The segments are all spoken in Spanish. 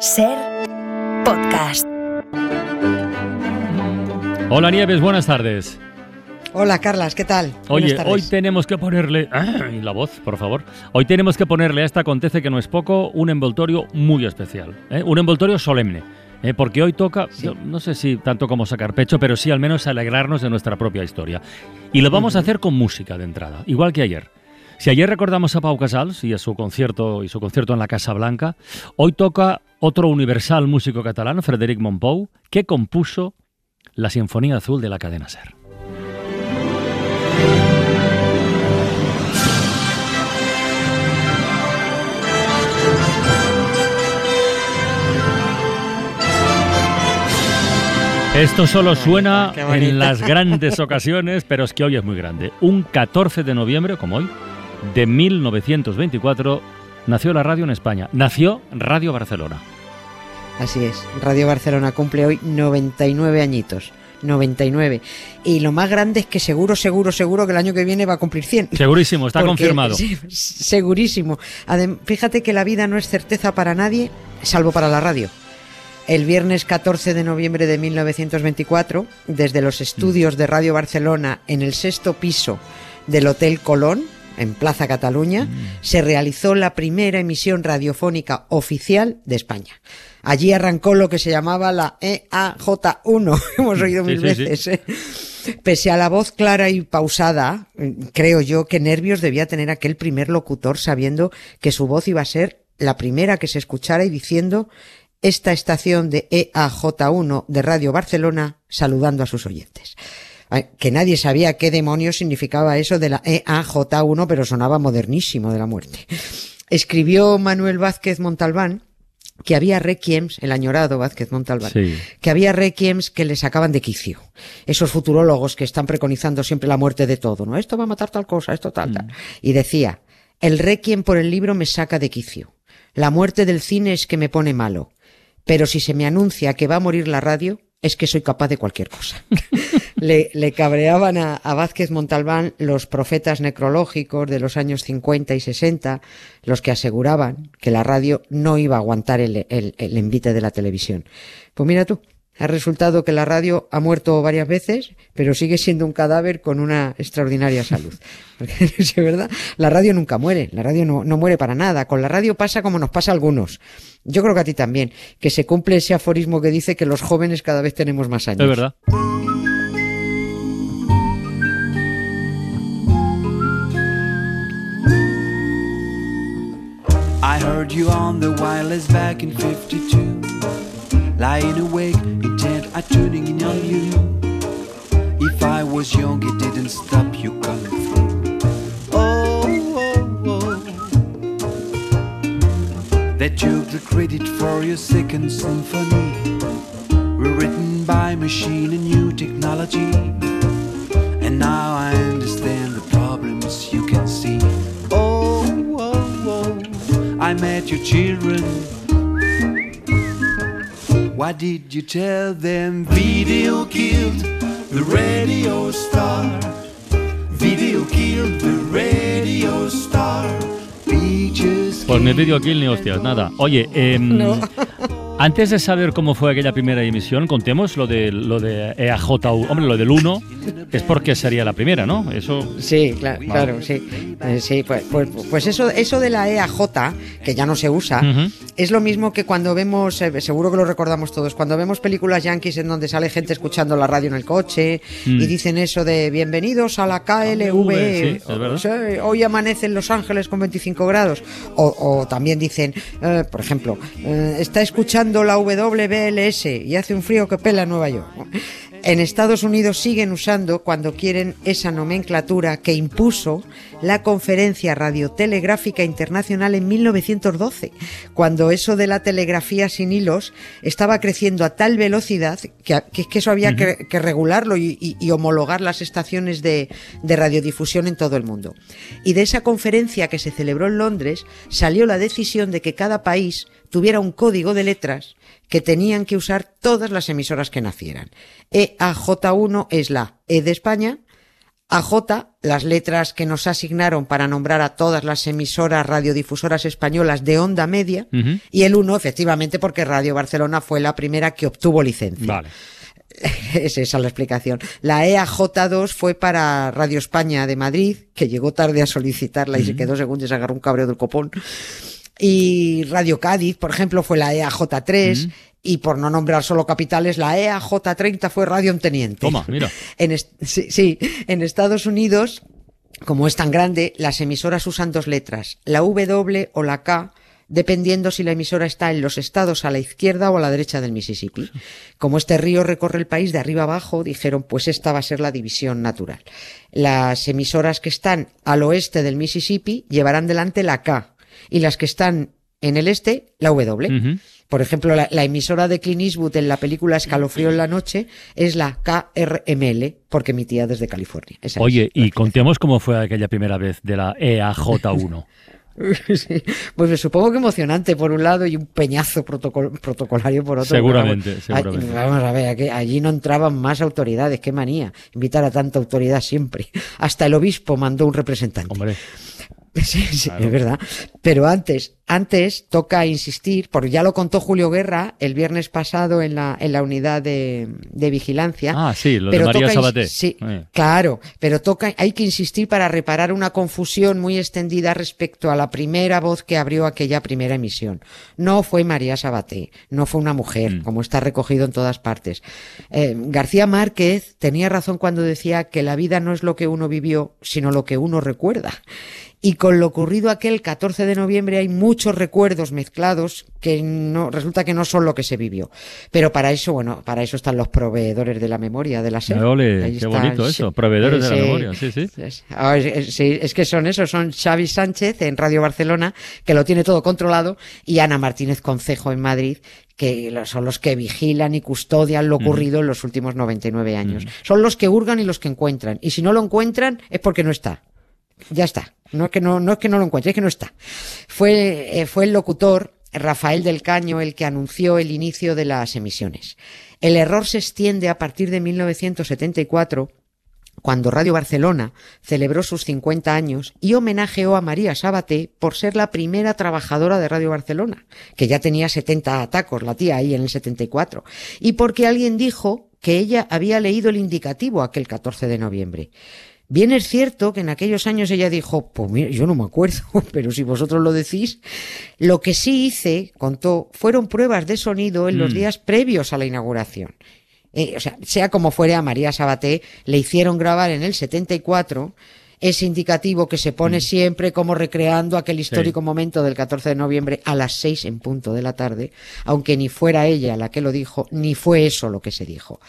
Ser podcast. Hola Nieves, buenas tardes. Hola Carlas, ¿qué tal? Oye, hoy tenemos que ponerle... ¡Ay, la voz, por favor. Hoy tenemos que ponerle a esta acontece que no es poco un envoltorio muy especial. ¿eh? Un envoltorio solemne. ¿eh? Porque hoy toca, Sí. yo no sé si tanto como sacar pecho, pero sí al menos alegrarnos de nuestra propia historia. Y lo vamos a hacer con música de entrada, igual que ayer. Si ayer recordamos a Pau Casals y a su concierto y su concierto en la Casa Blanca, hoy toca otro universal músico catalán, Frederic Montpou, que compuso la Sinfonía Azul de la cadena Ser. Esto solo suena en las grandes ocasiones, pero es que hoy es muy grande. Un 14 de noviembre, como hoy, de 1924, nació la radio en España. Nació Radio Barcelona. Así es, Radio Barcelona cumple hoy 99 añitos. 99. Y lo más grande es que seguro, seguro, seguro que el año que viene va a cumplir 100. Segurísimo, está Porque- confirmado. sí, segurísimo. Adem- fíjate que la vida no es certeza para nadie, salvo para la radio. El viernes 14 de noviembre de 1924, desde los estudios de Radio Barcelona en el sexto piso del Hotel Colón, en Plaza Cataluña, se realizó la primera emisión radiofónica oficial de España. Allí arrancó lo que se llamaba la E EAJ1, hemos oído Sí, mil sí, sí. veces. ¿eh? Pese a la voz clara y pausada, creo yo que nervios debía tener aquel primer locutor sabiendo que su voz iba a ser la primera que se escuchara y diciendo esta estación de E EAJ1 de Radio Barcelona saludando a sus oyentes. Que nadie sabía qué demonios significaba eso de la E EAJ1, pero sonaba modernísimo de la muerte. Escribió Manuel Vázquez Montalbán que había requiems, el añorado Vázquez Montalbán, Sí. que había requiems que le sacaban de quicio. Esos futurólogos que están preconizando siempre la muerte de todo, ¿no? Esto va a matar tal cosa, esto tal, tal. Y decía, el requiem por el libro me saca de quicio. La muerte del cine es que me pone malo. Pero si se me anuncia que va a morir la radio, es que soy capaz de cualquier cosa. le, le cabreaban a, a Vázquez Montalbán los profetas necrológicos de los años 50 y 60, los que aseguraban que la radio no iba a aguantar el, el, el envite de la televisión. Pues mira tú, ha resultado que la radio ha muerto varias veces, pero sigue siendo un cadáver con una extraordinaria salud. Porque es verdad, la radio nunca muere, la radio no, no muere para nada. Con la radio pasa como nos pasa a algunos. Yo creo que a ti también, que se cumple ese aforismo que dice que los jóvenes cada vez tenemos más años. Es verdad. I heard you on the wireless back in 52. Lying awake, intent on tuning in on you. If I was young, it didn't stop you coming through. Oh, oh, oh. That took the credit for your second symphony. Rewritten by machine and new technology. And now I understand met your children. Why did you tell them video killed the radio star? Video killed the radio star. Beaches Pues ni vídeo kill ni hostias, nada. Oye, em, antes de saber cómo fue aquella primera emisión, contemos lo de lo de EAJU. Hombre, lo del 1 es porque sería la primera, ¿no? Eso Sí, claro, claro, sí. Eh, sí, pues, pues, pues eso, eso de la EAJ, que ya no se usa. Es lo mismo que cuando vemos, eh, seguro que lo recordamos todos, cuando vemos películas yankees en donde sale gente escuchando la radio en el coche Mm. y dicen eso de bienvenidos a la KLV, Sí, es verdad. sí, hoy amanece en Los Ángeles con 25 grados. O, o también dicen, eh, por ejemplo, eh, está escuchando la WBLS y hace un frío que pela en Nueva York. En Estados Unidos siguen usando cuando quieren esa nomenclatura que impuso la Conferencia Radiotelegráfica Internacional en 1912, cuando eso de la telegrafía sin hilos estaba creciendo a tal velocidad que, que, que eso había que, que, regularlo y, y, y, homologar las estaciones de, de radiodifusión en todo el mundo. Y de esa conferencia que se celebró en Londres salió la decisión de que cada país tuviera un código de letras que tenían que usar todas las emisoras que nacieran. EAJ1 es la E de España, AJ, las letras que nos asignaron para nombrar a todas las emisoras radiodifusoras españolas de onda media, y el 1, efectivamente, porque Radio Barcelona fue la primera que obtuvo licencia. Vale. Es esa la explicación. La E EAJ2 fue para Radio España de Madrid, que llegó tarde a solicitarla y se quedó segundo y se agarró un cabreo del copón. Y Radio Cádiz, por ejemplo, fue la E EAJ3. Y por no nombrar solo capitales, la E EAJ30 fue Radio en Teniente. Toma, mira. En sí, sí, en Estados Unidos, como es tan grande, las emisoras usan dos letras, la W o la K, dependiendo si la emisora está en los estados a la izquierda o a la derecha del Mississippi. Como este río recorre el país de arriba abajo, dijeron, pues esta va a ser la división natural. Las emisoras que están al oeste del Mississippi llevarán delante la K y las que están en el este, la W. Por ejemplo, la, la emisora de Clint Eastwood en la película Escalofrío en la noche es la KRML, porque emitía desde California. Esa Oye, y contemos cómo fue aquella primera vez de la E EAJ1. Sí, Pues me supongo que emocionante por un lado y un peñazo protocol- protocolario por otro. Seguramente, Vamos, seguramente. Vamos a ver, aquí- allí no entraban más autoridades, qué manía. Invitar a tanta autoridad siempre. Hasta el obispo mandó un representante. Hombre, Sí, sí, Claro. es verdad. Pero antes, antes toca insistir, porque ya lo contó Julio Guerra el viernes pasado en la, en la unidad de, de vigilancia. Ah, sí, lo de Pero María toca ins- Sabaté. Sí, Eh. claro, pero toca, hay que insistir para reparar una confusión muy extendida respecto a la primera voz que abrió aquella primera emisión. No fue María Sabaté, no fue una mujer, Mm. como está recogido en todas partes. Eh, García Márquez tenía razón cuando decía que la vida no es lo que uno vivió, sino lo que uno recuerda. Y con lo ocurrido aquel 14 de noviembre hay muchos recuerdos mezclados que no, resulta que no son lo que se vivió. Pero para eso, bueno, para eso están los proveedores de la memoria de la SER. Ahí qué está, bonito eso, proveedores de la memoria, sí, sí. Es, ah, es- es- sí, es que son esos, son Xavi Sánchez en Radio Barcelona, que lo tiene todo controlado, y Ana Martínez Concejo en Madrid, que son los que vigilan y custodian lo ocurrido en los últimos 99 años. Son los que hurgan y los que encuentran. Y si no lo encuentran, es porque no está. Ya está. No es que no, no es que no lo encuentre, es que no está. Fue, eh, fue el locutor Rafael del Caño el que anunció el inicio de las emisiones. El error se extiende a partir de 1974 cuando Radio Barcelona celebró sus 50 años y homenajeó a María Sabaté por ser la primera trabajadora de Radio Barcelona, que ya tenía 70 atacos la tía ahí en el 74, y porque alguien dijo que ella había leído el indicativo aquel 14 de noviembre. Bien es cierto que en aquellos años ella dijo, pues mira, yo no me acuerdo, pero si vosotros lo decís, lo que sí hice, contó, fueron pruebas de sonido en los Mm. días previos a la inauguración. Eh, o sea, sea como fuere, a María Sabaté le hicieron grabar en el 74 ese indicativo que se pone siempre como recreando aquel histórico momento del 14 de noviembre a las 6 en punto de la tarde, aunque ni fuera ella la que lo dijo, ni fue eso lo que se dijo.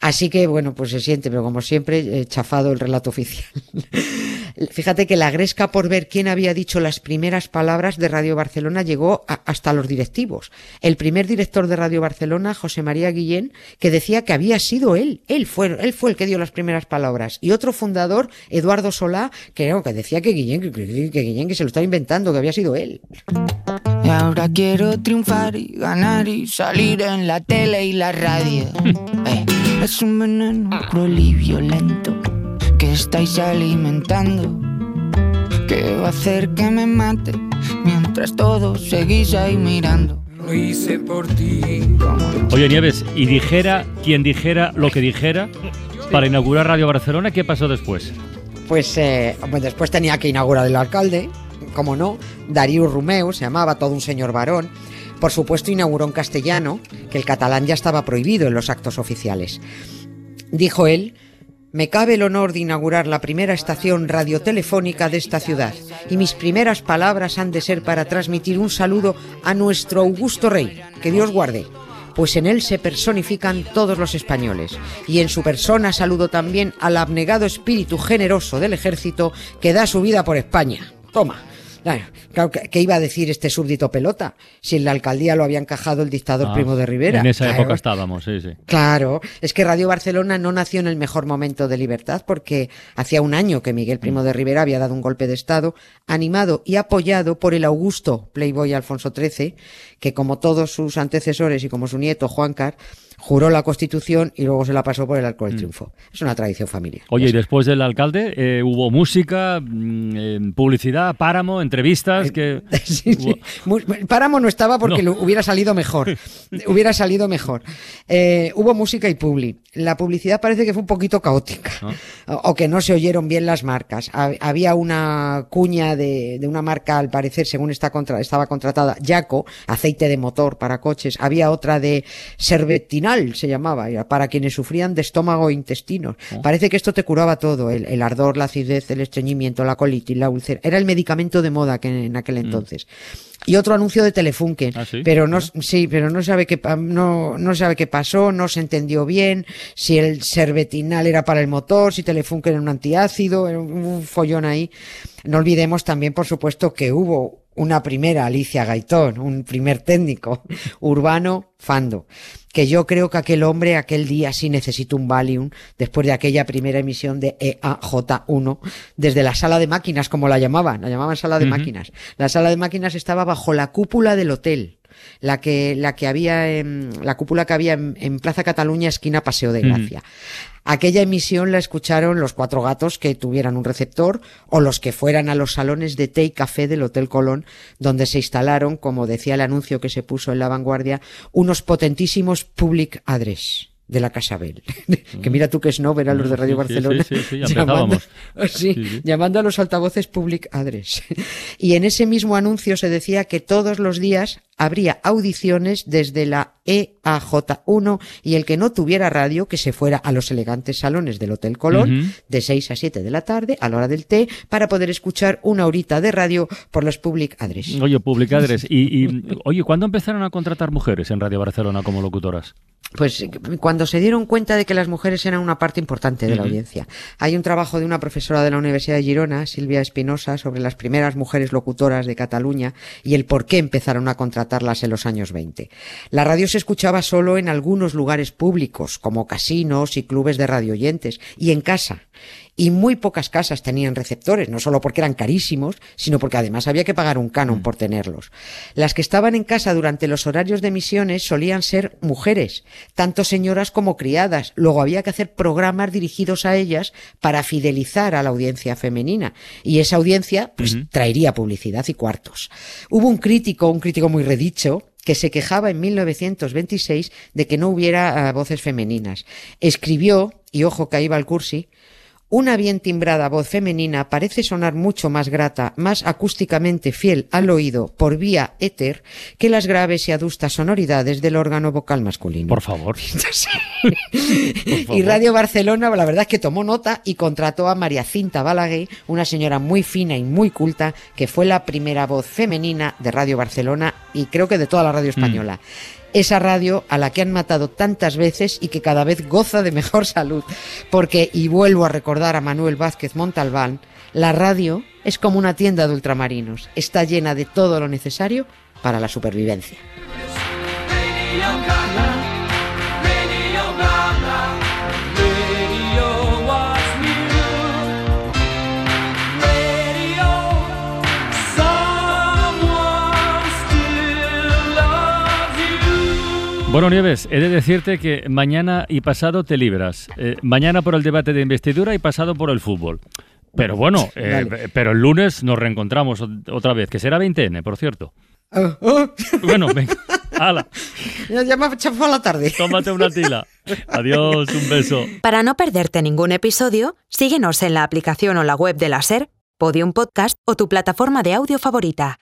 Así que, bueno, pues se siente, pero como siempre, eh, chafado el relato oficial. Fíjate que la gresca por ver quién había dicho las primeras palabras de Radio Barcelona llegó a- hasta los directivos. El primer director de Radio Barcelona, José María Guillén, que decía que había sido él. Él fue, él fue el que dio las primeras palabras. Y otro fundador, Eduardo Solá, que, no, que decía que Guillén, que, que- que Guillén que se lo estaba inventando, que había sido él. Y ahora quiero triunfar y ganar y salir en la tele y la radio. Eh, es un veneno cruel y violento que estáis alimentando. Que va a hacer que me mate mientras todos seguís ahí mirando. Lo hice por ti. Oye, Nieves, y dijera quien dijera lo que dijera para inaugurar Radio Barcelona, ¿qué pasó después? Pues, eh, pues después tenía que inaugurar el alcalde, como no, Darío Rumeu, se llamaba todo un señor varón. Por supuesto, inauguró en castellano, que el catalán ya estaba prohibido en los actos oficiales. Dijo él, me cabe el honor de inaugurar la primera estación radiotelefónica de esta ciudad, y mis primeras palabras han de ser para transmitir un saludo a nuestro augusto rey, que Dios guarde, pues en él se personifican todos los españoles, y en su persona saludo también al abnegado espíritu generoso del ejército que da su vida por España. Toma. Claro, claro, ¿qué qué iba a decir este súbdito pelota? Si en la alcaldía lo había encajado el dictador Ah, Primo de Rivera. En esa Claro. época estábamos, sí, sí. Claro, es que Radio Barcelona no nació en el mejor momento de libertad porque hacía un año que Miguel Primo de Rivera había dado un golpe de Estado animado y apoyado por el augusto Playboy Alfonso XIII, que como todos sus antecesores y como su nieto Juan Car, juró la Constitución y luego se la pasó por el arco del triunfo. Es una tradición familiar. Mm. Oye, y después del alcalde eh, hubo música, mm, eh, publicidad, páramo, entrevistas, que... Sí, sí. Mu- Páramo no estaba porque No. lo hubiera salido mejor. hubiera salido mejor. Eh, hubo música y publi. La publicidad parece que fue un poquito caótica. O, o que no se oyeron bien las marcas. Ha- Había una cuña de, de una marca, al parecer, según está contra, estaba contratada, Yaco, aceite de motor para coches. Había otra de Servetinal, se llamaba, para quienes sufrían de estómago e intestinos. Parece que esto te curaba todo, el, el ardor, la acidez, el estreñimiento, la colitis, la úlcera. Era el medicamento de moda que en aquel entonces. Y otro anuncio de Telefunken, Ah, ¿sí? pero no, sí, pero no sabe qué, no, no sabe qué pasó, no se entendió bien, si el Servetinal era para el motor, si Telefunken era un antiácido, era un, un follón ahí. No olvidemos también, por supuesto, que hubo una primera Alicia Gaitón, un primer técnico urbano Fando, que yo creo que aquel hombre aquel día sí necesitó un Valium después de aquella primera emisión de E EAJ1 desde la sala de máquinas, como la llamaban, la llamaban sala de máquinas. La sala de máquinas estaba bajo la cúpula del hotel. La que, la que había en, la cúpula que había en, en Plaza Cataluña, esquina Paseo de Ujú. Gracia. Aquella emisión la escucharon los cuatro gatos que tuvieran un receptor o los que fueran a los salones de té y café del Hotel Colón, donde se instalaron, como decía el anuncio que se puso en la vanguardia, unos potentísimos public address de la Casa Bell. que mira tú que snob eran los de Radio Sí, Barcelona. sí, sí, llamando, empezábamos. sí, Sí, sí. llamando a los altavoces public address. y en ese mismo anuncio se decía que todos los días habría audiciones desde la E EAJ1 y el que no tuviera radio que se fuera a los elegantes salones del Hotel Colón de 6 a 7 de la tarde a la hora del té para poder escuchar una horita de radio por los public address. Oye, publicadres. Y, y, oye, ¿cuándo empezaron a contratar mujeres en Radio Barcelona como locutoras? Pues cuando se dieron cuenta de que las mujeres eran una parte importante de la audiencia. Hay un trabajo de una profesora de la Universidad de Girona, Silvia Espinosa, sobre las primeras mujeres locutoras de Cataluña y el por qué empezaron a contratarlas en los años 20. La radio se escuchaba solo en algunos lugares públicos, como casinos y clubes de radioyentes, y en casa. Y muy pocas casas tenían receptores, no solo porque eran carísimos, sino porque además había que pagar un canon por tenerlos. Las que estaban en casa durante los horarios de emisiones solían ser mujeres, tanto señoras como criadas. Luego había que hacer programas dirigidos a ellas para fidelizar a la audiencia femenina. Y esa audiencia, pues, traería publicidad y cuartos. Hubo un crítico, un crítico muy redicho, que se quejaba en 1926 de que no hubiera ah, voces femeninas. Escribió, y ojo que ahí va el cursi, una bien timbrada voz femenina parece sonar mucho más grata, más acústicamente fiel al oído por vía éter que las graves y adustas sonoridades del órgano vocal masculino. Por favor. y Radio Barcelona, la verdad es que tomó nota y contrató a María Cinta Balaguer, una señora muy fina y muy culta, que fue la primera voz femenina de Radio Barcelona y creo que de toda la radio española. Esa radio a la que han matado tantas veces y que cada vez goza de mejor salud. Porque, y vuelvo a recordar a Manuel Vázquez Montalbán, la radio es como una tienda de ultramarinos. Está llena de todo lo necesario para la supervivencia. Bueno, Nieves, he de decirte que mañana y pasado te libras. Eh, mañana por el debate de investidura y pasado por el fútbol. Pero bueno, eh, pero el lunes nos reencontramos ot- otra vez, que será 20N, por cierto. Oh, oh, Bueno, venga, hala, ya ya me ha chafado la tarde. tómate una tila. Adiós, un beso. Para no perderte ningún episodio, síguenos en la aplicación o la web de la SER, Podium Podcast o tu plataforma de audio favorita.